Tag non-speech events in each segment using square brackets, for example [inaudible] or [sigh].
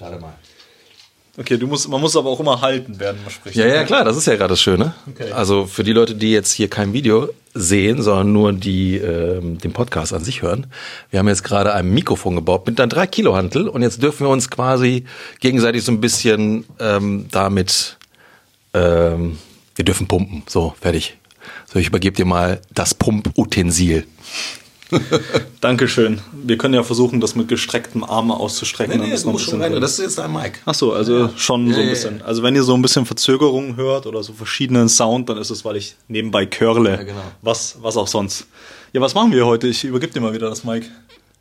Starte mal. Okay, du musst, man muss aber auch immer halten, während man spricht. Ja, ja, klar, das ist ja gerade das Schöne. Okay. Also für die Leute, die jetzt hier kein Video sehen, sondern nur die ähm, den Podcast an sich hören. Wir haben jetzt gerade ein Mikrofon gebaut mit einer 3 Kilo Hantel und jetzt dürfen wir uns quasi gegenseitig so ein bisschen ähm, damit, ähm, wir dürfen pumpen. So, fertig. So, ich übergebe dir mal das Pumputensil. [laughs] Dankeschön. Wir können ja versuchen, das mit gestrecktem Arm auszustrecken. ist noch ein bisschen drin. Das ist jetzt ein Mic. Ach so, also schon so Ja, ein ja, bisschen. Also wenn ihr so ein bisschen Verzögerungen hört oder so verschiedenen Sound, dann ist es, weil ich nebenbei curle. Ja, genau. Was, was auch sonst. Ja, was machen wir heute? Ich übergebe dir mal wieder das Mic.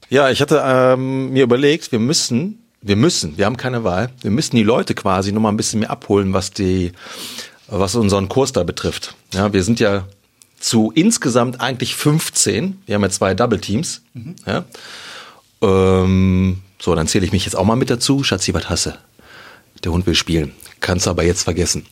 Ja, ich hatte ähm, mir überlegt, wir müssen, wir müssen, wir haben keine Wahl, wir müssen die Leute quasi noch mal ein bisschen mehr abholen, was die, was unseren Kurs da betrifft. Ja, wir sind ja zu insgesamt eigentlich 15. Wir haben ja zwei Double Teams. Ja. Ähm, so, dann zähle ich mich jetzt auch mal mit dazu. Schatzi, was hasse? Der Hund will spielen. Kannst aber jetzt vergessen.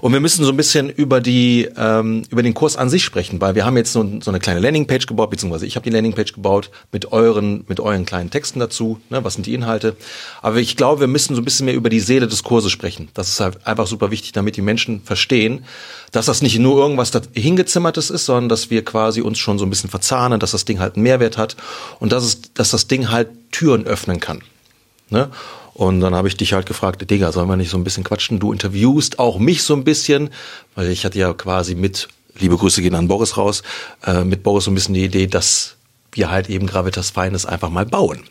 Und wir müssen so ein bisschen über die ähm, über den Kurs an sich sprechen, weil wir haben jetzt so, so eine kleine Landingpage gebaut, beziehungsweise ich habe die Landingpage gebaut mit euren mit euren kleinen Texten dazu. Ne, was sind die Inhalte? Aber ich glaube, wir müssen so ein bisschen mehr über die Seele des Kurses sprechen. Das ist halt einfach super wichtig, damit die Menschen verstehen, dass das nicht nur irgendwas hingezimmertes ist, sondern dass wir quasi uns schon so ein bisschen verzahnen, dass das Ding halt einen Mehrwert hat und dass es, dass das Ding halt Türen öffnen kann. Ne? Und dann habe ich dich halt gefragt, Digga, sollen wir nicht so ein bisschen quatschen? Du interviewst auch mich so ein bisschen, weil ich hatte ja quasi mit, liebe Grüße gehen an Boris raus, äh, mit Boris so ein bisschen die Idee, dass wir halt eben Gravitas Feines einfach mal bauen.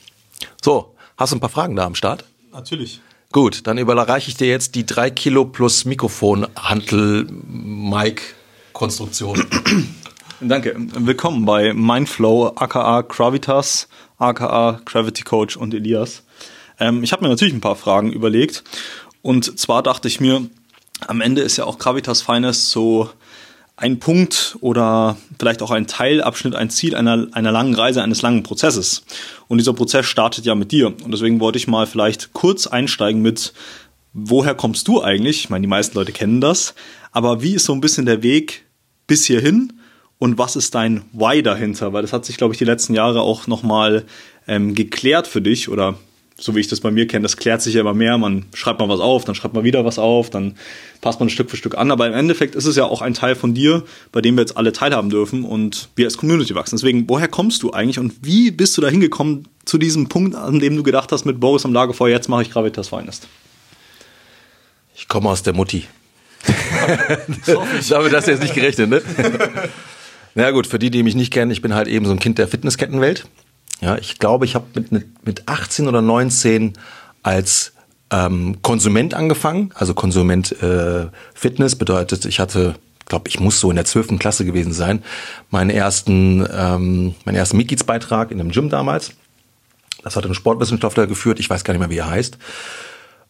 So, hast du ein paar Fragen da am Start? Natürlich. Gut, dann überreiche ich dir jetzt die drei Kilo plus Mikrofon Hantel Mic Konstruktion. [clears throat] Danke. Willkommen bei Mindflow, aka Gravitas, aka Gravity Coach und Elias. Ähm, ich habe mir natürlich ein paar Fragen überlegt. Und zwar dachte ich mir, am Ende ist ja auch Gravitas Finest so ein Punkt oder vielleicht auch ein Teilabschnitt, ein Ziel einer, einer langen Reise, eines langen Prozesses. Und dieser Prozess startet ja mit dir. Und deswegen wollte ich mal vielleicht kurz einsteigen mit, woher kommst du eigentlich? Ich meine, die meisten Leute kennen das. Aber wie ist so ein bisschen der Weg bis hierhin? Und was ist dein Why dahinter? Weil das hat sich, glaube ich, die letzten Jahre auch nochmal ähm, geklärt für dich oder so wie ich das bei mir kenne, das klärt sich ja immer mehr. Man schreibt mal was auf, dann schreibt man wieder was auf, dann passt man Stück für Stück an. Aber im Endeffekt ist es ja auch ein Teil von dir, bei dem wir jetzt alle teilhaben dürfen und wir als Community wachsen. Deswegen, woher kommst du eigentlich und wie bist du da hingekommen zu diesem Punkt, an dem du gedacht hast, mit Boris am Lagerfeuer, jetzt mache ich Gravitas Finest? Ich komme aus der Mutti. [laughs] Damit hast du jetzt nicht gerechnet, ne? [laughs] Na ja, gut, für die, die mich nicht kennen, ich bin halt eben so ein Kind der Fitnesskettenwelt. Ja, ich glaube, ich habe mit, mit 18 oder 19 als ähm, Konsument angefangen. Also Konsument äh, Fitness bedeutet, ich hatte, glaube ich, muss so in der 12. Klasse gewesen sein, meinen ersten, ähm, meinen ersten Mitgliedsbeitrag in einem Gym damals. Das hat ein Sportwissenschaftler geführt, ich weiß gar nicht mehr, wie er heißt.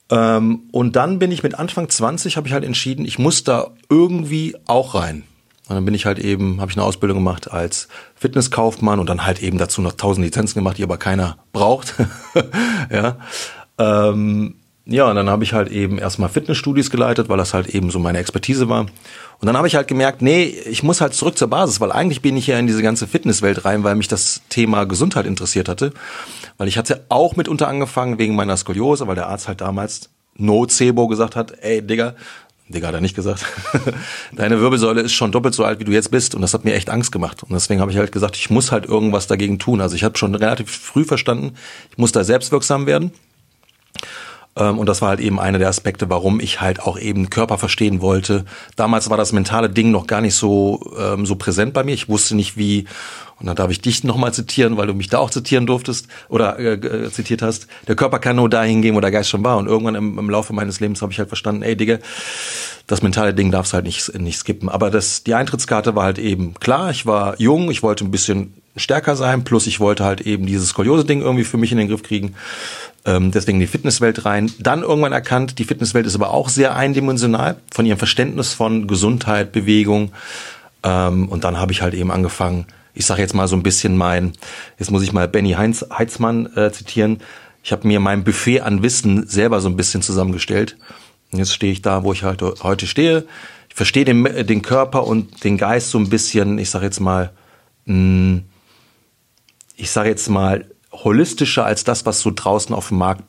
Ähm, und dann bin ich mit Anfang 20, habe ich halt entschieden, ich muss da irgendwie auch rein. Und dann bin ich halt eben, habe ich eine Ausbildung gemacht als Fitnesskaufmann und dann halt eben dazu noch tausend Lizenzen gemacht, die aber keiner braucht. [laughs] ja. Ähm, ja, und dann habe ich halt eben erstmal Fitnessstudios geleitet, weil das halt eben so meine Expertise war. Und dann habe ich halt gemerkt, nee, ich muss halt zurück zur Basis, weil eigentlich bin ich ja in diese ganze Fitnesswelt rein, weil mich das Thema Gesundheit interessiert hatte. Weil ich hatte auch mitunter angefangen wegen meiner Skoliose, weil der Arzt halt damals Nocebo gesagt hat, ey Digga, Digga hat er nicht gesagt, [laughs] deine Wirbelsäule ist schon doppelt so alt, wie du jetzt bist. Und das hat mir echt Angst gemacht. Und deswegen habe ich halt gesagt, ich muss halt irgendwas dagegen tun. Also ich habe schon relativ früh verstanden, ich muss da selbstwirksam werden. Ähm, Und das war halt eben einer der Aspekte, warum ich halt auch eben Körper verstehen wollte. Damals war das mentale Ding noch gar nicht so, ähm, so präsent bei mir. Ich wusste nicht, wie, und dann darf ich dich nochmal zitieren, weil du mich da auch zitieren durftest oder äh, äh, zitiert hast. Der Körper kann nur dahin gehen, wo der Geist schon war. Und irgendwann im, im Laufe meines Lebens habe ich halt verstanden, ey Digga, das mentale Ding darfst halt nicht, nicht skippen. Aber das, die Eintrittskarte war halt eben klar. Ich war jung, ich wollte ein bisschen stärker sein, plus ich wollte halt eben dieses Skoliose-Ding irgendwie für mich in den Griff kriegen. Ähm, deswegen die Fitnesswelt rein. Dann irgendwann erkannt, die Fitnesswelt ist aber auch sehr eindimensional von ihrem Verständnis von Gesundheit, Bewegung. Ähm, und dann habe ich halt eben angefangen, ich sage jetzt mal so ein bisschen mein, jetzt muss ich mal Benny Heinz, Heitzmann äh, zitieren. Ich habe mir mein Buffet an Wissen selber so ein bisschen zusammengestellt. Und jetzt stehe ich da, wo ich halt heute stehe. Ich verstehe den, den Körper und den Geist so ein bisschen, ich sage jetzt mal, mh, ich sage jetzt mal, holistischer als das, was so draußen auf dem Markt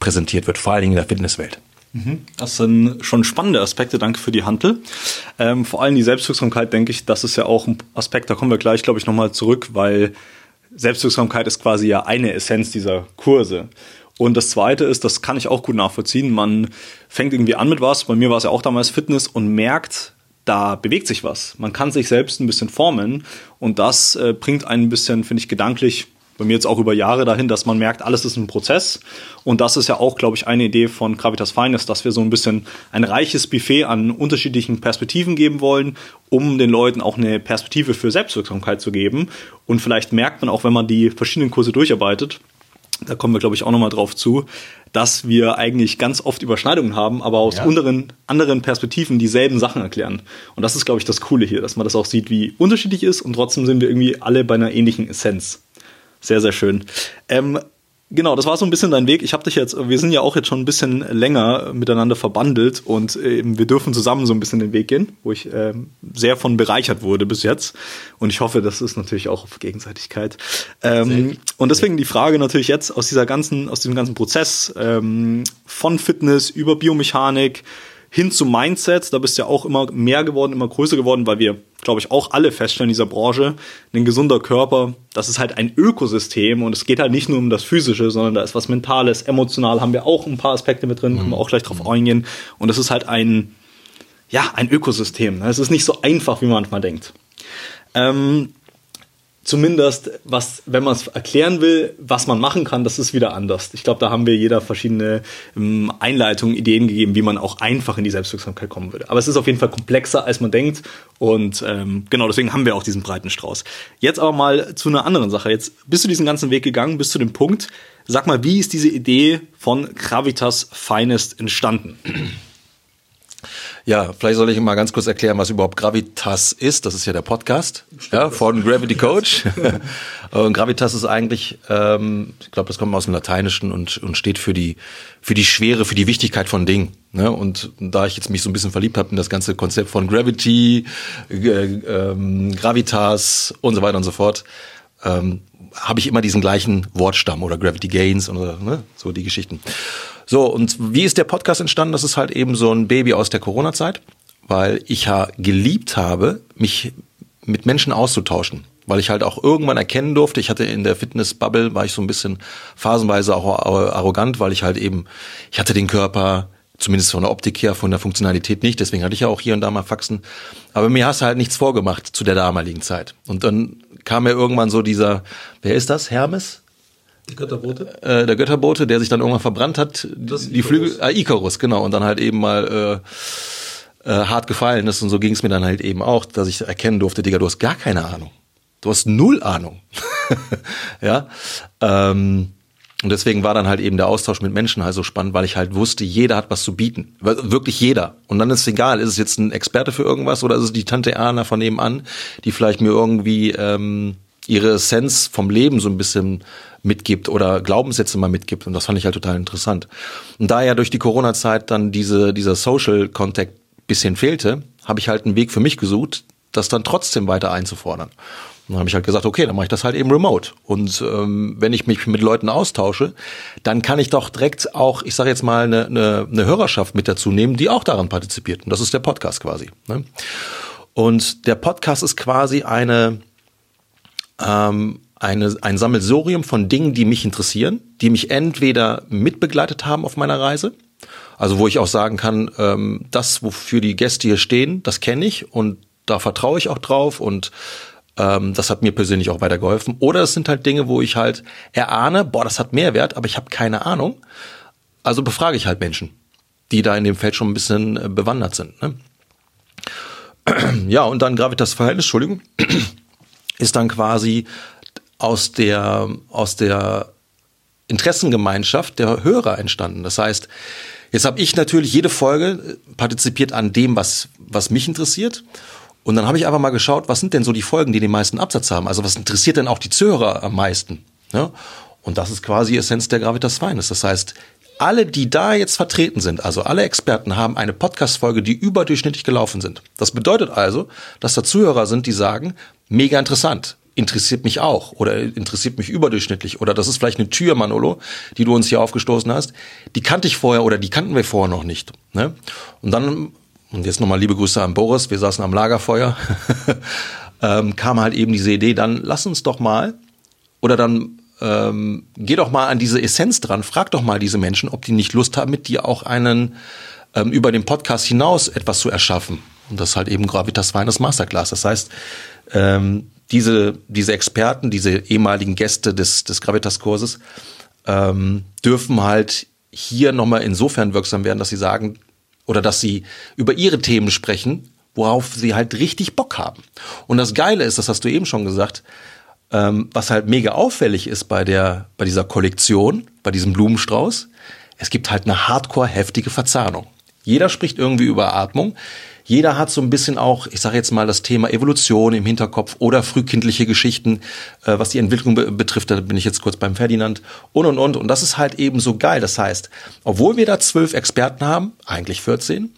präsentiert wird, vor allen Dingen in der Fitnesswelt. Mhm. Das sind schon spannende Aspekte. Danke für die Handel. Ähm, vor allem die Selbstwirksamkeit, denke ich, das ist ja auch ein Aspekt, da kommen wir gleich, glaube ich, nochmal zurück, weil Selbstwirksamkeit ist quasi ja eine Essenz dieser Kurse. Und das zweite ist, das kann ich auch gut nachvollziehen. Man fängt irgendwie an mit was. Bei mir war es ja auch damals Fitness und merkt, da bewegt sich was. Man kann sich selbst ein bisschen formen und das äh, bringt einen ein bisschen, finde ich, gedanklich bei mir jetzt auch über Jahre dahin, dass man merkt, alles ist ein Prozess. Und das ist ja auch, glaube ich, eine Idee von Gravitas Finest, dass wir so ein bisschen ein reiches Buffet an unterschiedlichen Perspektiven geben wollen, um den Leuten auch eine Perspektive für Selbstwirksamkeit zu geben. Und vielleicht merkt man auch, wenn man die verschiedenen Kurse durcharbeitet, da kommen wir, glaube ich, auch nochmal drauf zu, dass wir eigentlich ganz oft Überschneidungen haben, aber aus ja. unteren, anderen Perspektiven dieselben Sachen erklären. Und das ist, glaube ich, das Coole hier, dass man das auch sieht, wie unterschiedlich ist und trotzdem sind wir irgendwie alle bei einer ähnlichen Essenz. Sehr, sehr schön. Ähm, Genau, das war so ein bisschen dein Weg. Ich habe dich jetzt, wir sind ja auch jetzt schon ein bisschen länger miteinander verbandelt und äh, wir dürfen zusammen so ein bisschen den Weg gehen, wo ich äh, sehr von bereichert wurde bis jetzt. Und ich hoffe, das ist natürlich auch auf Gegenseitigkeit. Ähm, und deswegen die Frage natürlich jetzt aus dieser ganzen, aus diesem ganzen Prozess ähm, von Fitness über Biomechanik, hin zum Mindset. Da bist du ja auch immer mehr geworden, immer größer geworden, weil wir, glaube ich, auch alle feststellen in dieser Branche, ein gesunder Körper, das ist halt ein Ökosystem und es geht halt nicht nur um das Physische, sondern da ist was Mentales, emotional, haben wir auch ein paar Aspekte mit drin, mhm. können wir auch gleich drauf eingehen. Und das ist halt ein, ja, ein Ökosystem. Es ist nicht so einfach, wie man manchmal denkt. Ähm, zumindest, was, wenn man es erklären will, was man machen kann, das ist wieder anders. Ich glaube, da haben wir jeder verschiedene ähm, Einleitungen, Ideen gegeben, wie man auch einfach in die Selbstwirksamkeit kommen würde. Aber es ist auf jeden Fall komplexer, als man denkt. Und ähm, genau deswegen haben wir auch diesen breiten Strauß. Jetzt aber mal zu einer anderen Sache. Jetzt bist du diesen ganzen Weg gegangen, bis zu dem Punkt. Sag mal, wie ist diese Idee von Gravitas Finest entstanden? Ja, vielleicht soll ich mal ganz kurz erklären, was überhaupt Gravitas ist. Das ist ja der Podcast ja, von Gravity Coach. [laughs] und Gravitas ist eigentlich, ähm, ich glaube, das kommt aus dem Lateinischen und, und steht für die, für die Schwere, für die Wichtigkeit von Dingen. Ne? Und da ich jetzt mich so ein bisschen verliebt habe in das ganze Konzept von Gravity, äh, ähm, Gravitas und so weiter und so fort, ähm, habe ich immer diesen gleichen Wortstamm oder Gravity Gains oder ne? so die Geschichten. So, und wie ist der Podcast entstanden? Das ist halt eben so ein Baby aus der Corona-Zeit, weil ich ja geliebt habe, mich mit Menschen auszutauschen weil ich halt auch irgendwann erkennen durfte, ich hatte in der Fitness-Bubble, war ich so ein bisschen phasenweise auch arrogant, weil ich halt eben, ich hatte den Körper, zumindest von der Optik her, von der Funktionalität nicht, deswegen hatte ich ja auch hier und da mal Faxen, aber mir hast du halt nichts vorgemacht zu der damaligen Zeit. Und dann kam mir irgendwann so dieser, wer ist das, Hermes? Der Götterbote? Äh, der Götterbote, der sich dann irgendwann verbrannt hat. Das die Flügel, äh, Icarus, genau. Und dann halt eben mal äh, äh, hart gefallen ist. Und so ging es mir dann halt eben auch, dass ich erkennen durfte, Digga, du hast gar keine Ahnung. Du hast null Ahnung. [laughs] ja. Ähm, und deswegen war dann halt eben der Austausch mit Menschen halt so spannend, weil ich halt wusste, jeder hat was zu bieten. Wirklich jeder. Und dann ist es egal, ist es jetzt ein Experte für irgendwas oder ist es die Tante Erna von nebenan, die vielleicht mir irgendwie ähm, ihre Essenz vom Leben so ein bisschen mitgibt oder Glaubenssätze mal mitgibt. Und das fand ich halt total interessant. Und da ja durch die Corona-Zeit dann diese, dieser Social Contact bisschen fehlte, habe ich halt einen Weg für mich gesucht, das dann trotzdem weiter einzufordern. Und dann habe ich halt gesagt, okay, dann mache ich das halt eben remote. Und ähm, wenn ich mich mit Leuten austausche, dann kann ich doch direkt auch, ich sage jetzt mal, eine, eine, eine Hörerschaft mit dazu nehmen, die auch daran partizipiert. Und das ist der Podcast quasi. Ne? Und der Podcast ist quasi eine, ähm, eine, ein Sammelsurium von Dingen, die mich interessieren, die mich entweder mitbegleitet haben auf meiner Reise, also wo ich auch sagen kann, ähm, das, wofür die Gäste hier stehen, das kenne ich und da vertraue ich auch drauf und ähm, das hat mir persönlich auch weitergeholfen. Oder es sind halt Dinge, wo ich halt erahne, boah, das hat Mehrwert, aber ich habe keine Ahnung. Also befrage ich halt Menschen, die da in dem Feld schon ein bisschen äh, bewandert sind. Ne? [clears throat] Ja, und dann Gravitas-Verhältnis, Entschuldigung, [clears throat] ist dann quasi aus der, aus der Interessengemeinschaft der Hörer entstanden. Das heißt, jetzt habe ich natürlich jede Folge partizipiert an dem, was, was mich interessiert. Und dann habe ich einfach mal geschaut, was sind denn so die Folgen, die den meisten Absatz haben? Also was interessiert denn auch die Zuhörer am meisten? Ja? Und das ist quasi Essenz der Gravitas Feines. Das heißt, alle, die da jetzt vertreten sind, also alle Experten, haben eine Podcast-Folge, die überdurchschnittlich gelaufen sind. Das bedeutet also, dass da Zuhörer sind, die sagen, mega interessant interessiert mich auch oder interessiert mich überdurchschnittlich oder das ist vielleicht eine Tür, Manolo, die du uns hier aufgestoßen hast, die kannte ich vorher oder die kannten wir vorher noch nicht. Ne? Und dann, und jetzt nochmal liebe Grüße an Boris, wir saßen am Lagerfeuer, [laughs] ähm, kam halt eben diese Idee, dann lass uns doch mal oder dann ähm, geh doch mal an diese Essenz dran, frag doch mal diese Menschen, ob die nicht Lust haben, mit dir auch einen ähm, über den Podcast hinaus etwas zu erschaffen. Und das ist halt eben Gravitas Finest Masterclass. Das heißt, ähm, diese, diese Experten, diese ehemaligen Gäste des, des Gravitas-Kurses, ähm, dürfen halt hier nochmal insofern wirksam werden, dass sie sagen oder dass sie über ihre Themen sprechen, worauf sie halt richtig Bock haben. Und das Geile ist, das hast du eben schon gesagt, ähm, was halt mega auffällig ist bei der, bei dieser Kollektion, bei diesem Blumenstrauß, es gibt halt eine hardcore heftige Verzahnung. Jeder spricht irgendwie über Atmung. Jeder hat so ein bisschen auch, ich sage jetzt mal, das Thema Evolution im Hinterkopf oder frühkindliche Geschichten, äh, was die Entwicklung be betrifft. Da bin ich jetzt kurz beim Ferdinand und und und. Und das ist halt eben so geil. Das heißt, obwohl wir da zwölf Experten haben, eigentlich 14,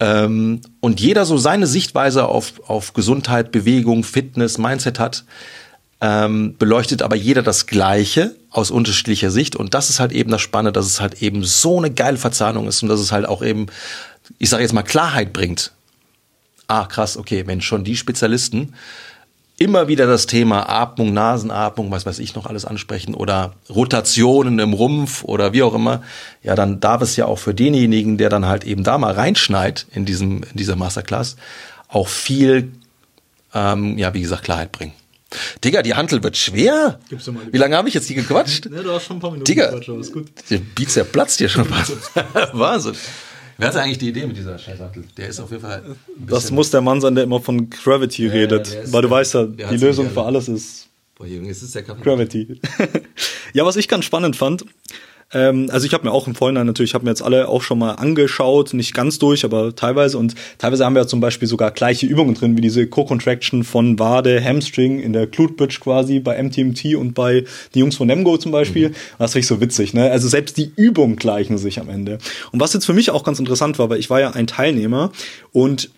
ähm, und jeder so seine Sichtweise auf, auf Gesundheit, Bewegung, Fitness, Mindset hat, ähm, beleuchtet aber jeder das Gleiche aus unterschiedlicher Sicht. Und das ist halt eben das Spannende, dass es halt eben so eine geile Verzahnung ist und dass es halt auch eben, ich sage jetzt mal, Klarheit bringt ah krass, okay, wenn schon die Spezialisten immer wieder das Thema Atmung, Nasenatmung, was weiß ich noch alles ansprechen oder Rotationen im Rumpf oder wie auch immer, ja, dann darf es ja auch für denjenigen, der dann halt eben da mal reinschneit in diesem in dieser Masterclass, auch viel, ähm, ja, wie gesagt, Klarheit bringen. Digga, die Hantel wird schwer. Wie lange habe ich jetzt die gequatscht? Ja, [laughs] du hast schon ein paar Minuten Digga, gequatscht, aber ist gut. Der der platzt hier schon [laughs] fast. [laughs] Wahnsinn. Wer hatte eigentlich die Idee mit dieser Scheißsattel? Der ist auf jeden Fall. Das muss der Mann sein, der immer von Gravity ja, redet. weil du weißt ja, die Lösung für alles ist. Boah, Junge, ist der Gravity. [laughs] ja, was ich ganz spannend fand, ähm, also ich habe mir auch im Vorhinein natürlich, ich habe mir jetzt alle auch schon mal angeschaut, nicht ganz durch, aber teilweise. Und teilweise haben wir ja zum Beispiel sogar gleiche Übungen drin, wie diese Co-Contraction von Wade, Hamstring in der Glute Bridge quasi bei MTMT und bei die Jungs von Nemgo zum Beispiel. Mhm. Das finde ich so witzig. Ne? Also selbst die Übungen gleichen sich am Ende. Und was jetzt für mich auch ganz interessant war, weil ich war ja ein Teilnehmer und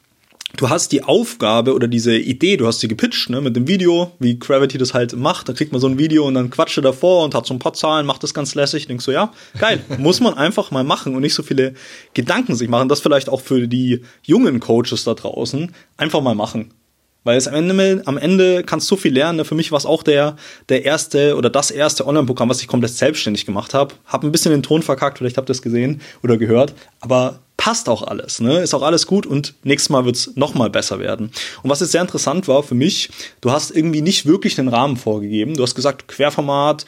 du hast die Aufgabe oder diese Idee, du hast sie gepitcht, ne, mit dem Video, wie Gravity das halt macht. Da kriegt man so ein Video und dann quatscht er davor und hat so ein paar Zahlen, macht das ganz lässig. Denkst so, ja, geil, [laughs] muss man einfach mal machen und nicht so viele Gedanken sich machen. Das vielleicht auch für die jungen Coaches da draußen. Einfach mal machen. Weil es am Ende, am Ende kannst du viel lernen. Für mich war es auch der, der erste oder das erste Online-Programm, was ich komplett selbstständig gemacht habe. Hab ein bisschen den Ton verkackt, vielleicht habt ihr das gesehen oder gehört. Aber passt auch alles, ne? Ist auch alles gut und nächstes Mal wird's noch mal besser werden. Und was jetzt sehr interessant war für mich, du hast irgendwie nicht wirklich einen Rahmen vorgegeben. Du hast gesagt, Querformat,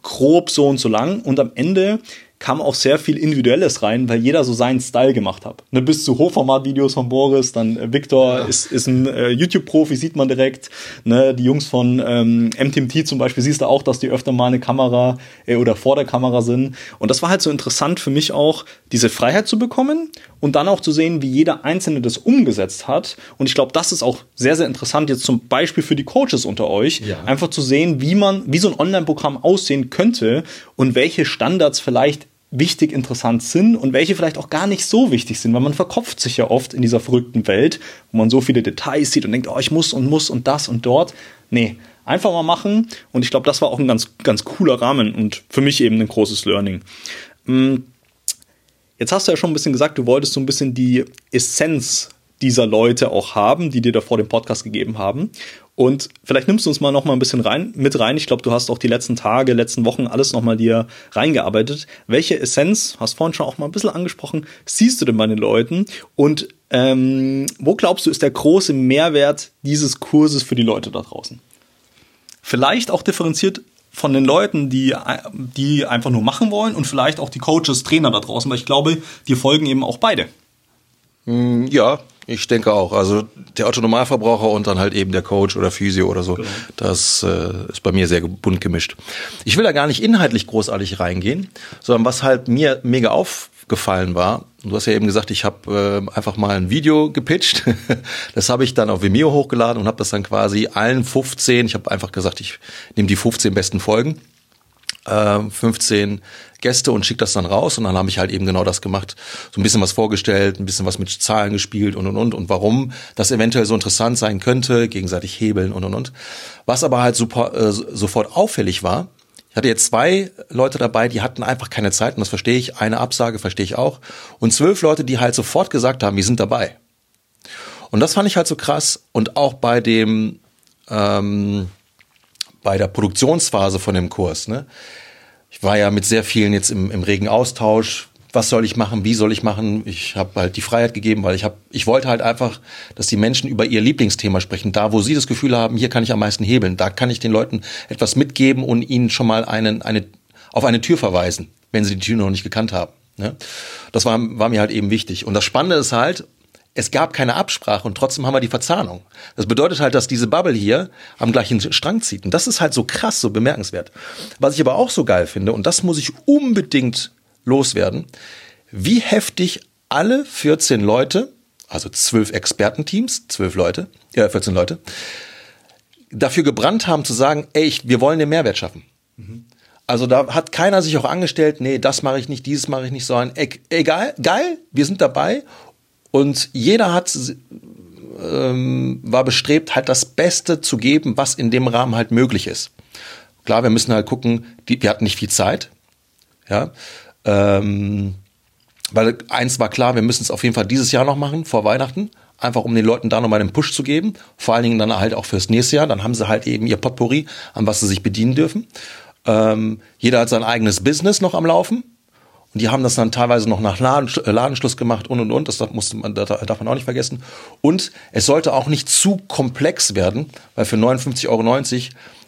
grob so und so lang und am Ende kam auch sehr viel Individuelles rein, weil jeder so seinen Style gemacht hat. Ne, bis zu Hochformat-Videos von Boris, dann äh, Victor ja. ist, ist ein äh, YouTube-Profi, sieht man direkt. Ne, die Jungs von ähm, MTMT zum Beispiel, siehst du auch, dass die öfter mal eine Kamera äh, oder vor der Kamera sind. Und das war halt so interessant für mich auch, diese Freiheit zu bekommen und dann auch zu sehen, wie jeder Einzelne das umgesetzt hat. Und ich glaube, das ist auch sehr, sehr interessant jetzt zum Beispiel für die Coaches unter euch, ja. einfach zu sehen, wie man, wie so ein Online-Programm aussehen könnte und welche Standards vielleicht wichtig, interessant sind und welche vielleicht auch gar nicht so wichtig sind, weil man verkopft sich ja oft in dieser verrückten Welt, wo man so viele Details sieht und denkt, oh, ich muss und muss und das und dort. Nee, einfach mal machen und ich glaube, das war auch ein ganz, ganz cooler Rahmen und für mich eben ein großes Learning. Mm, jetzt hast du ja schon ein bisschen gesagt, du wolltest so ein bisschen die Essenz dieser Leute auch haben, die dir da vor dem Podcast gegeben haben. Und vielleicht nimmst du uns mal noch mal ein bisschen rein, mit rein. Ich glaube, du hast auch die letzten Tage, letzten Wochen alles noch mal dir reingearbeitet. Welche Essenz, hast vorhin schon auch mal ein bisschen angesprochen, siehst du denn bei den Leuten? Und ähm, wo glaubst du, ist der große Mehrwert dieses Kurses für die Leute da draußen? Vielleicht auch differenziert von den Leuten, die, die einfach nur machen wollen und vielleicht auch die Coaches, Trainer da draußen, weil ich glaube, die folgen eben auch beide. Hm, ja, ich denke auch. Also der Autonomalverbraucher und dann halt eben der Coach oder Physio oder so. Genau. Das äh, ist bei mir sehr bunt gemischt. Ich will da gar nicht inhaltlich großartig reingehen, sondern was halt mir mega aufgefallen war, du hast ja eben gesagt, ich habe äh, einfach mal ein Video gepitcht. [laughs] das habe ich dann auf Vimeo hochgeladen und habe das dann quasi allen 15, ich habe einfach gesagt, ich nehme die 15 besten Folgen äh, 15 Gäste und schicke das dann raus und dann habe ich halt eben genau das gemacht. So ein bisschen was vorgestellt, ein bisschen was mit Zahlen gespielt und und und und warum das eventuell so interessant sein könnte, gegenseitig hebeln und und und. Was aber halt super, äh, sofort auffällig war, ich hatte jetzt zwei Leute dabei, die hatten einfach keine Zeit und das verstehe ich. Eine Absage verstehe ich auch. Und zwölf Leute, die halt sofort gesagt haben, wir sind dabei. Und das fand ich halt so krass. Und auch bei dem, ähm, bei der Produktionsphase von dem Kurs, ne? Ich war ja mit sehr vielen jetzt im, im regen Austausch. Was soll ich machen? Wie soll ich machen? Ich habe halt die Freiheit gegeben, weil ich habe, ich wollte halt einfach, dass die Menschen über ihr Lieblingsthema sprechen. Da, wo sie das Gefühl haben, hier kann ich am meisten hebeln. Da kann ich den Leuten etwas mitgeben und ihnen schon mal einen, eine, auf eine Tür verweisen, wenn sie die Tür noch nicht gekannt haben. Ne? Das war, war mir halt eben wichtig. Und das Spannende ist halt, es gab keine Absprache und trotzdem haben wir die Verzahnung. Das bedeutet halt, dass diese Bubble hier am gleichen Strang zieht. Und das ist halt so krass, so bemerkenswert. Was ich aber auch so geil finde, und das muss ich unbedingt loswerden, wie heftig alle 14 Leute, also zwölf Expertenteams, zwölf Leute, ja, 14 Leute, dafür gebrannt haben zu sagen, ey, wir wollen den Mehrwert schaffen. Mhm. Also da hat keiner sich auch angestellt, nee, das mache ich nicht, dieses mache ich nicht, so ein egal, geil, wir sind dabei und jeder hat ähm, war bestrebt, halt das Beste zu geben, was in dem Rahmen halt möglich ist. Klar, wir müssen halt gucken, die, wir hatten nicht viel Zeit, ja, ähm, weil eins war klar, wir müssen es auf jeden Fall dieses Jahr noch machen, vor Weihnachten, einfach um den Leuten da nochmal den Push zu geben, vor allen Dingen dann halt auch fürs nächste Jahr, dann haben sie halt eben ihr Potpourri, an was sie sich bedienen dürfen. Ähm, jeder hat sein eigenes Business noch am Laufen, und die haben das dann teilweise noch nach äh, Ladenschluss gemacht und und und. Das musste man, das darf man auch nicht vergessen. Und es sollte auch nicht zu komplex werden, weil für 59,90 Euro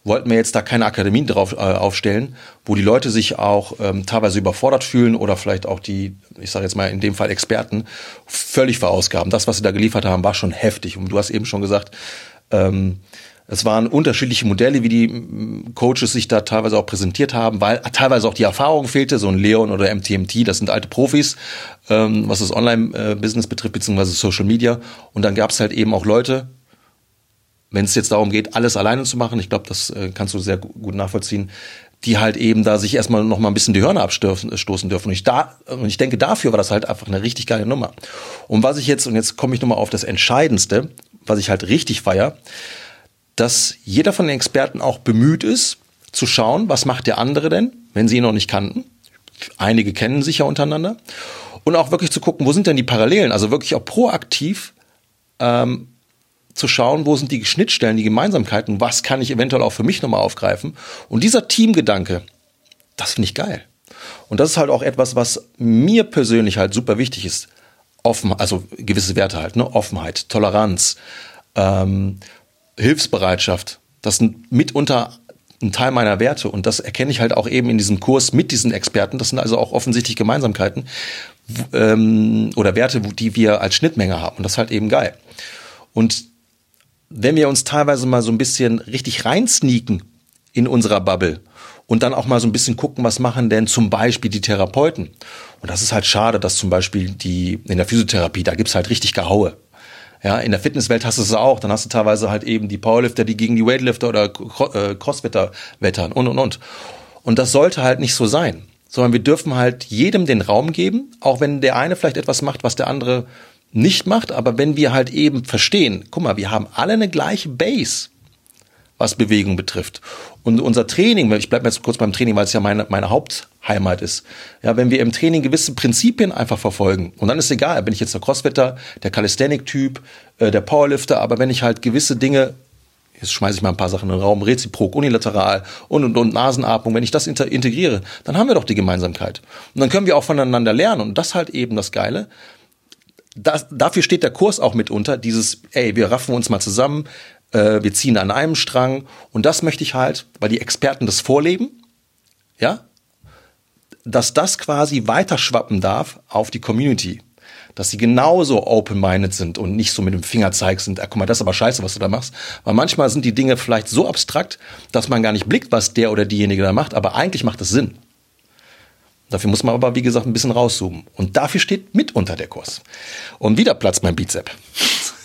wollten wir jetzt da keine Akademien drauf äh, aufstellen, wo die Leute sich auch ähm, teilweise überfordert fühlen oder vielleicht auch die, ich sage jetzt mal in dem Fall Experten, völlig verausgaben. Das, was sie da geliefert haben, war schon heftig. Und du hast eben schon gesagt, ähm, es waren unterschiedliche Modelle, wie die mm, Coaches sich da teilweise auch präsentiert haben, weil teilweise auch die Erfahrung fehlte. So ein Leon oder MTMT, das sind alte Profis, ähm, was das Online-Business betrifft, beziehungsweise Social Media. Und dann gab es halt eben auch Leute, wenn es jetzt darum geht, alles alleine zu machen, ich glaube, das äh, kannst du sehr gut nachvollziehen, die halt eben da sich erstmal noch mal ein bisschen die Hörner abstoßen dürfen. Und ich, da, und ich denke, dafür war das halt einfach eine richtig geile Nummer. Und was ich jetzt, und jetzt komme ich nochmal auf das Entscheidendste, was ich halt richtig feier, dass jeder von den Experten auch bemüht ist, zu schauen, was macht der andere denn, wenn sie ihn noch nicht kannten. Einige kennen sich ja untereinander. Und auch wirklich zu gucken, wo sind denn die Parallelen? Also wirklich auch proaktiv ähm, zu schauen, wo sind die Schnittstellen, die Gemeinsamkeiten, was kann ich eventuell auch für mich nochmal aufgreifen. Und dieser Teamgedanke, das finde ich geil. Und das ist halt auch etwas, was mir persönlich halt super wichtig ist. Offen, also gewisse Werte halt, ne? Offenheit, Toleranz, ähm, Hilfsbereitschaft, das sind mitunter ein Teil meiner Werte und das erkenne ich halt auch eben in diesem Kurs mit diesen Experten. Das sind also auch offensichtlich Gemeinsamkeiten ähm, oder Werte, die wir als Schnittmenge haben und das ist halt eben geil. Und wenn wir uns teilweise mal so ein bisschen richtig reinsneaken in unserer Bubble und dann auch mal so ein bisschen gucken, was machen denn zum Beispiel die Therapeuten. Und das ist halt schade, dass zum Beispiel die in der Physiotherapie, da gibt's halt richtig Gehaue. Ja, in der Fitnesswelt hast du es auch. Dann hast du teilweise halt eben die Powerlifter, die gegen die Weightlifter oder äh, Crossfitter wettern und und und. Und das sollte halt nicht so sein, sondern wir dürfen halt jedem den Raum geben, auch wenn der eine vielleicht etwas macht, was der andere nicht macht, aber wenn wir halt eben verstehen, guck mal, wir haben alle eine gleiche Base was Bewegung betrifft. Und unser Training, ich bleibe jetzt kurz beim Training, weil es ja meine, meine Hauptheimat ist. Ja, wenn wir im Training gewisse Prinzipien einfach verfolgen, und dann ist egal, bin ich jetzt der Crossfitter, der Calisthenic-Typ, äh, der Powerlifter, aber wenn ich halt gewisse Dinge jetzt schmeiße ich mal ein paar Sachen in den Raum, reziprok, unilateral und, und, und Nasenatmung, wenn ich das integriere, dann haben wir doch die Gemeinsamkeit. Und dann können wir auch voneinander lernen und das halt eben das Geile. Das, dafür steht der Kurs auch mitunter, dieses, ey, wir raffen uns mal zusammen, äh, wir ziehen an einem Strang und das möchte ich halt, weil die Experten das vorleben, ja, dass das quasi weiterschwappen darf auf die Community. Dass sie genauso open-minded sind und nicht so mit dem Fingerzeig sind, ah, guck mal, das ist aber scheiße, was du da machst. Weil manchmal sind die Dinge vielleicht so abstrakt, dass man gar nicht blickt, was der oder diejenige da macht, aber eigentlich macht es Sinn. Dafür muss man aber, wie gesagt, ein bisschen rauszoomen. Und dafür steht mitunter der Kurs. Und wieder platzt mein Bizep.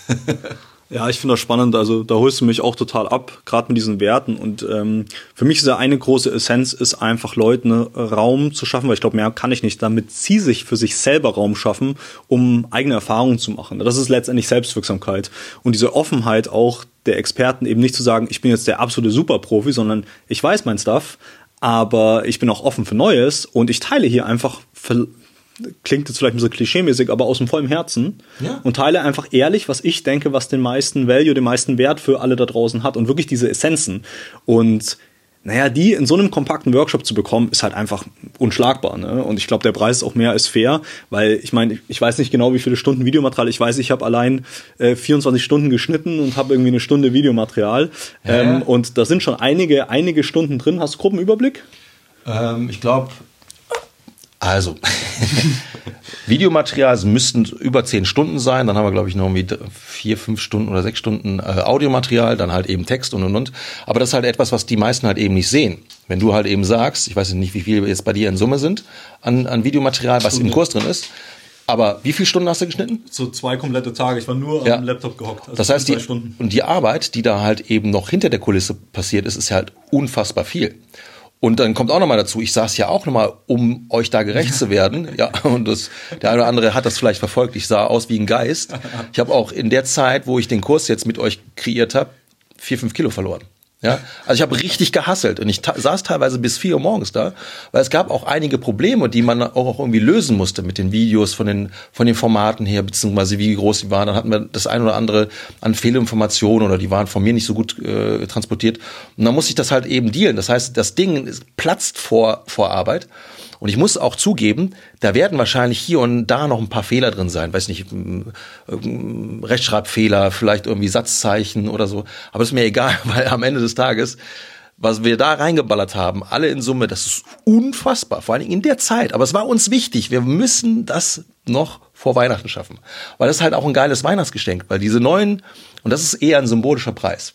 [laughs] Ja, ich finde das spannend. Also da holst du mich auch total ab, gerade mit diesen Werten. Und ähm, für mich ist ja eine große Essenz, ist einfach Leuten Raum zu schaffen, weil ich glaube, mehr kann ich nicht, damit sie sich für sich selber Raum schaffen, um eigene Erfahrungen zu machen. Das ist letztendlich Selbstwirksamkeit. Und diese Offenheit auch der Experten eben nicht zu sagen, ich bin jetzt der absolute Superprofi, sondern ich weiß mein Stuff, aber ich bin auch offen für Neues und ich teile hier einfach klingt jetzt vielleicht ein bisschen klischeemäßig, aber aus dem vollen Herzen ja. und teile einfach ehrlich, was ich denke, was den meisten Value, den meisten Wert für alle da draußen hat und wirklich diese Essenzen. Und naja, die in so einem kompakten Workshop zu bekommen, ist halt einfach unschlagbar. Ne? Und ich glaube, der Preis ist auch mehr als fair, weil ich meine, ich weiß nicht genau, wie viele Stunden Videomaterial. Ich weiß, ich habe allein äh, 24 Stunden geschnitten und habe irgendwie eine Stunde Videomaterial. Ähm, und da sind schon einige, einige Stunden drin. Hast du Gruppenüberblick? Ähm, ich glaube, also, [laughs] Videomaterial müssten über zehn Stunden sein. Dann haben wir, glaube ich, noch irgendwie vier, fünf Stunden oder sechs Stunden äh, Audiomaterial, dann halt eben Text und und und. Aber das ist halt etwas, was die meisten halt eben nicht sehen. Wenn du halt eben sagst, ich weiß nicht, wie viel jetzt bei dir in Summe sind an, an Videomaterial, was Stunde. im Kurs drin ist. Aber wie viele Stunden hast du geschnitten? So zwei komplette Tage. Ich war nur ja. am Laptop gehockt. Also das heißt, die, und die Arbeit, die da halt eben noch hinter der Kulisse passiert ist, ist halt unfassbar viel. Und dann kommt auch nochmal dazu, ich saß ja auch nochmal, um euch da gerecht zu werden. Ja, und das, der eine oder andere hat das vielleicht verfolgt. Ich sah aus wie ein Geist. Ich habe auch in der Zeit, wo ich den Kurs jetzt mit euch kreiert habe, vier, fünf Kilo verloren. Ja, also ich habe richtig gehasselt und ich saß teilweise bis vier Uhr morgens da, weil es gab auch einige Probleme, die man auch irgendwie lösen musste mit den Videos von den von den Formaten her beziehungsweise wie groß sie waren. Dann hatten wir das ein oder andere an Fehlinformationen oder die waren von mir nicht so gut äh, transportiert und dann musste ich das halt eben dealen. Das heißt, das Ding platzt vor vor Arbeit und ich muss auch zugeben, da werden wahrscheinlich hier und da noch ein paar Fehler drin sein. Weiß nicht, Rechtschreibfehler, vielleicht irgendwie Satzzeichen oder so. Aber ist mir egal, [laughs] weil am Ende des Tages was wir da reingeballert haben, alle in Summe, das ist unfassbar, vor allen Dingen in der Zeit. Aber es war uns wichtig, wir müssen das noch vor Weihnachten schaffen. Weil das ist halt auch ein geiles Weihnachtsgeschenk, weil diese neuen, und das ist eher ein symbolischer Preis.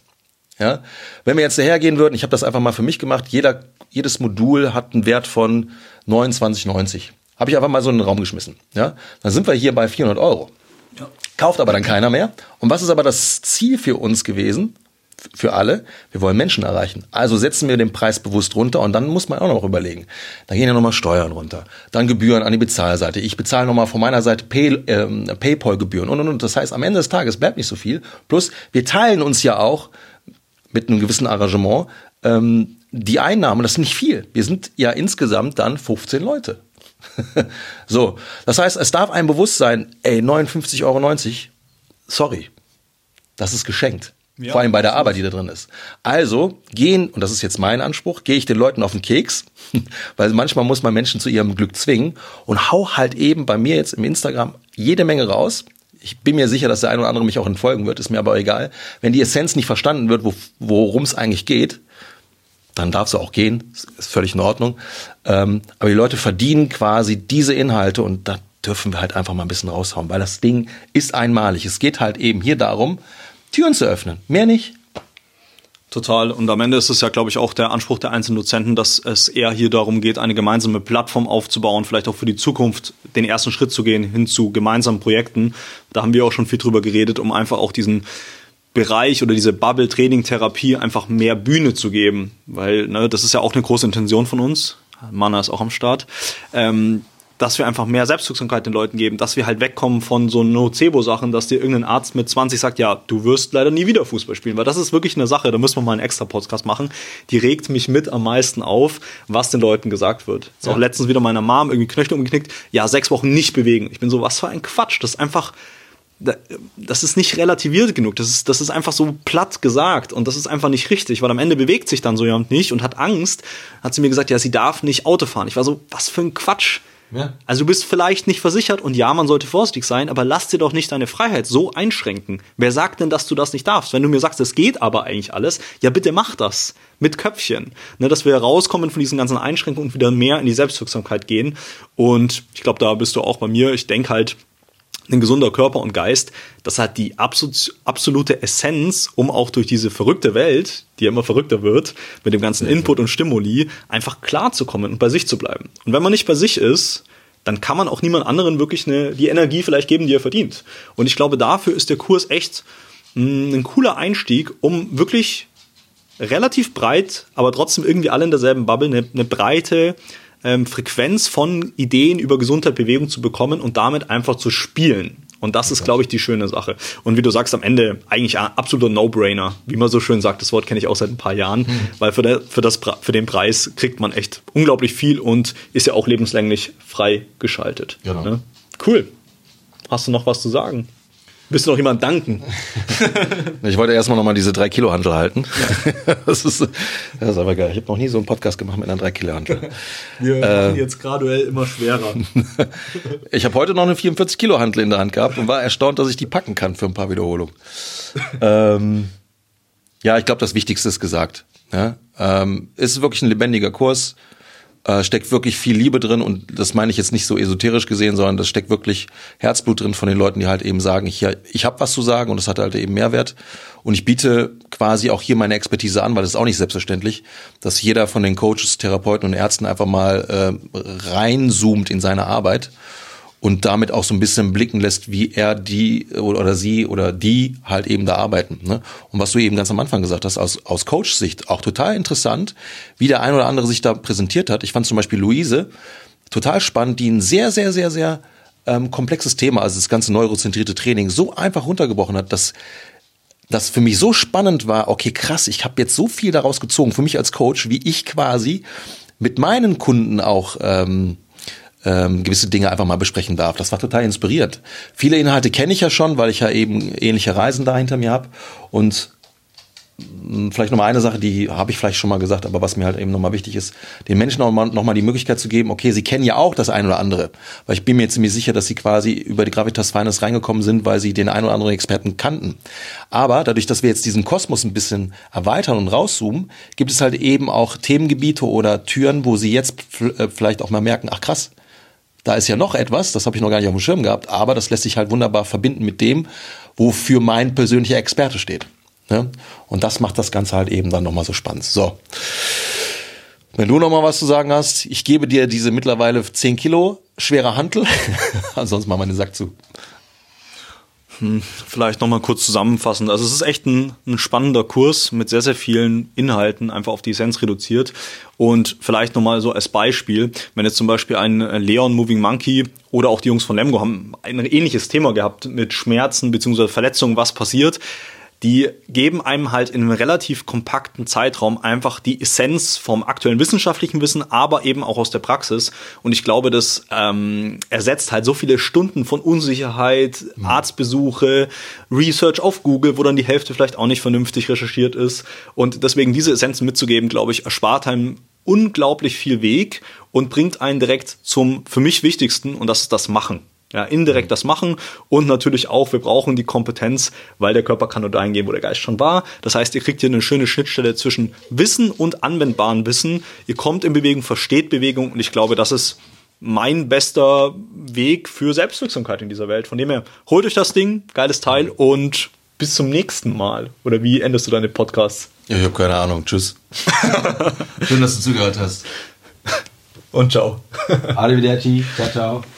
Ja, wenn wir jetzt dahergehen würden, ich habe das einfach mal für mich gemacht, jeder, jedes Modul hat einen Wert von 29,90. Habe ich einfach mal so in den Raum geschmissen. Ja, dann sind wir hier bei 400 Euro. Ja. Kauft aber dann keiner mehr. Und was ist aber das Ziel für uns gewesen? Für alle. Wir wollen Menschen erreichen. Also setzen wir den Preis bewusst runter und dann muss man auch noch überlegen. Da gehen ja nochmal Steuern runter. Dann Gebühren an die Bezahlseite. Ich bezahle nochmal von meiner Seite Pay, äh, Paypal-Gebühren und, und, und. Das heißt, am Ende des Tages bleibt nicht so viel. Plus, wir teilen uns ja auch mit einem gewissen Arrangement ähm, die Einnahmen, das ist nicht viel. Wir sind ja insgesamt dann 15 Leute. [laughs] so, das heißt, es darf einem bewusst sein, ey, 59,90 Euro, sorry, das ist geschenkt. Ja, Vor allem bei der Arbeit, die da drin ist. Also gehen, und das ist jetzt mein Anspruch, gehe ich den Leuten auf den Keks, [laughs] weil manchmal muss man Menschen zu ihrem Glück zwingen und hau halt eben bei mir jetzt im Instagram jede Menge raus. Ich bin mir sicher, dass der eine oder andere mich auch entfolgen wird, ist mir aber egal. Wenn die Essenz nicht verstanden wird, worum es eigentlich geht, dann darfst du auch gehen, ist völlig in Ordnung. Ähm, aber die Leute verdienen quasi diese Inhalte und da dürfen wir halt einfach mal ein bisschen raushauen, weil das Ding ist einmalig. Es geht halt eben hier darum, Türen zu öffnen, mehr nicht. Total. Und am Ende ist es ja, glaube ich, auch der Anspruch der einzelnen Dozenten, dass es eher hier darum geht, eine gemeinsame Plattform aufzubauen, vielleicht auch für die Zukunft den ersten Schritt zu gehen hin zu gemeinsamen Projekten. Da haben wir auch schon viel drüber geredet, um einfach auch diesen Bereich oder diese Bubble-Training-Therapie einfach mehr Bühne zu geben, weil ne, das ist ja auch eine große Intention von uns. Mana ist auch am Start. Ähm, dass wir einfach mehr Selbstwirksamkeit den Leuten geben, dass wir halt wegkommen von so Nocebo-Sachen, dass dir irgendein Arzt mit 20 sagt, ja, du wirst leider nie wieder Fußball spielen, weil das ist wirklich eine Sache, da müssen wir mal einen extra Podcast machen, die regt mich mit am meisten auf, was den Leuten gesagt wird. Ist ja. auch letztens wieder meiner Mom irgendwie Knöchel umgeknickt, ja, sechs Wochen nicht bewegen. Ich bin so, was für ein Quatsch, das ist einfach, das ist nicht relativiert genug. Das ist, das ist einfach so platt gesagt und das ist einfach nicht richtig, weil am Ende bewegt sich dann so jemand nicht und hat Angst. Hat sie mir gesagt, ja, sie darf nicht Auto fahren. Ich war so, was für ein Quatsch. Ja. Also du bist vielleicht nicht versichert und ja, man sollte vorsichtig sein, aber lass dir doch nicht deine Freiheit so einschränken. Wer sagt denn, dass du das nicht darfst? Wenn du mir sagst, es geht aber eigentlich alles, ja bitte mach das mit Köpfchen, ne, dass wir rauskommen von diesen ganzen Einschränkungen und wieder mehr in die Selbstwirksamkeit gehen. Und ich glaube, da bist du auch bei mir. Ich denke halt, ein gesunder Körper und Geist, das hat die absolute Essenz, um auch durch diese verrückte Welt, die ja immer verrückter wird, mit dem ganzen Input und Stimuli, einfach klarzukommen und bei sich zu bleiben. Und wenn man nicht bei sich ist, dann kann man auch niemand anderen wirklich eine, die Energie vielleicht geben, die er verdient. Und ich glaube, dafür ist der Kurs echt ein cooler Einstieg, um wirklich relativ breit, aber trotzdem irgendwie alle in derselben Bubble, eine, eine breite ähm, Frequenz von Ideen über Gesundheit, Bewegung zu bekommen und damit einfach zu spielen. Und das ist, glaube ich, die schöne Sache. Und wie du sagst, am Ende eigentlich ein absoluter No-Brainer. Wie man so schön sagt, das Wort kenne ich auch seit ein paar Jahren, mhm. weil für, der, für, das, für den Preis kriegt man echt unglaublich viel und ist ja auch lebenslänglich frei Genau. Ne? Cool. Hast du noch was zu sagen? Willst du noch jemand danken? [laughs] ich wollte erstmal nochmal diese 3 Kilo Handel halten. Ja. [laughs] das, ist, das ist aber geil. Ich habe noch nie so einen Podcast gemacht mit einer 3 Kilo Handel. Wir äh, machen jetzt graduell immer schwerer. [laughs] ich habe heute noch eine 44 Kilo Handel in der Hand gehabt und war erstaunt, dass ich die packen kann für ein paar Wiederholungen. ähm, ja, ich glaube, das Wichtigste ist gesagt. Ja? Ähm, ist wirklich ein lebendiger Kurs äh, steckt wirklich viel Liebe drin und das meine ich jetzt nicht so esoterisch gesehen, sondern das steckt wirklich Herzblut drin von den Leuten, die halt eben sagen, ich, ich habe was zu sagen und das hat halt eben Mehrwert. Und ich biete quasi auch hier meine Expertise an, weil das ist auch nicht selbstverständlich, dass jeder von den Coaches, Therapeuten und Ärzten einfach mal äh, reinzoomt in seine Arbeit und damit auch so ein bisschen blicken lässt, wie er die oder sie oder die halt eben da arbeiten. Ne? Und was du eben ganz am Anfang gesagt hast, aus, aus Coach-Sicht auch total interessant, wie der ein oder andere sich da präsentiert hat. Ich fand zum Beispiel Luise total spannend, die ein sehr, sehr, sehr, sehr ähm, komplexes Thema, also das ganze neurozentrierte Training, so einfach runtergebrochen hat, dass das für mich so spannend war, okay, krass, ich habe jetzt so viel daraus gezogen, für mich als Coach, wie ich quasi mit meinen Kunden auch ähm, ähm, gewisse Dinge einfach mal besprechen darf. Das war total inspiriert. Viele Inhalte kenne ich ja schon, weil ich ja eben ähnliche Reisen da hinter mir habe. Und hm, vielleicht nochmal eine Sache, die habe ich vielleicht schon mal gesagt, aber was mir halt eben nochmal wichtig ist, den Menschen nochmal noch mal die Möglichkeit zu geben, okay, sie kennen ja auch das eine oder andere. Weil ich bin mir ziemlich sicher, dass sie quasi über die Gravitas Finance reingekommen sind, weil sie den einen oder anderen Experten kannten. Aber dadurch, dass wir jetzt diesen Kosmos ein bisschen erweitern und rauszoomen, gibt es halt eben auch Themengebiete oder Türen, wo sie jetzt äh, vielleicht auch mal merken, ach krass, da ist ja noch etwas, das habe ich noch gar nicht auf dem Schirm gehabt, aber das lässt sich halt wunderbar verbinden mit dem, wofür mein persönlicher Experte steht. Ne? Und das macht das Ganze halt eben dann nochmal so spannend. So. Wenn du nochmal was zu sagen hast, ich gebe dir diese mittlerweile 10 Kilo schwere Hantel, [laughs] ansonsten machen wir den Sack zu. Hm, vielleicht nochmal kurz zusammenfassen. Also es ist echt ein, ein, spannender Kurs mit sehr, sehr vielen Inhalten, einfach auf die Essenz reduziert. Und vielleicht nochmal so als Beispiel, wenn jetzt zum Beispiel ein Leon Moving Monkey oder auch die Jungs von Lemgo haben ein ähnliches Thema gehabt mit Schmerzen bzw. Verletzungen, was passiert, die geben einem halt in einem relativ kompakten Zeitraum einfach die Essenz vom aktuellen wissenschaftlichen Wissen, aber eben auch aus der Praxis. Und ich glaube, das ähm, ersetzt halt so viele Stunden von Unsicherheit, mhm. Arztbesuche, Research auf Google, wo dann die Hälfte vielleicht auch nicht vernünftig recherchiert ist. Und deswegen diese Essenzen mitzugeben, glaube ich, erspart einem unglaublich viel Weg und bringt einen direkt zum für mich wichtigsten und das ist das Machen. Ja, indirekt das machen und natürlich auch, wir brauchen die Kompetenz, weil der Körper kann nur dahin gehen, wo der Geist schon war. Das heißt, ihr kriegt hier eine schöne Schnittstelle zwischen Wissen und anwendbaren Wissen. Ihr kommt in Bewegung, versteht Bewegung und ich glaube, das ist mein bester Weg für Selbstwirksamkeit in dieser Welt. Von dem her, holt euch das Ding, geiles Teil und bis zum nächsten Mal. Oder wie endest du deine Podcasts? Ja, ich habe keine Ahnung. Tschüss. [laughs] Schön, dass du zugehört hast. Und ciao. Arrivederci. Ciao, ciao.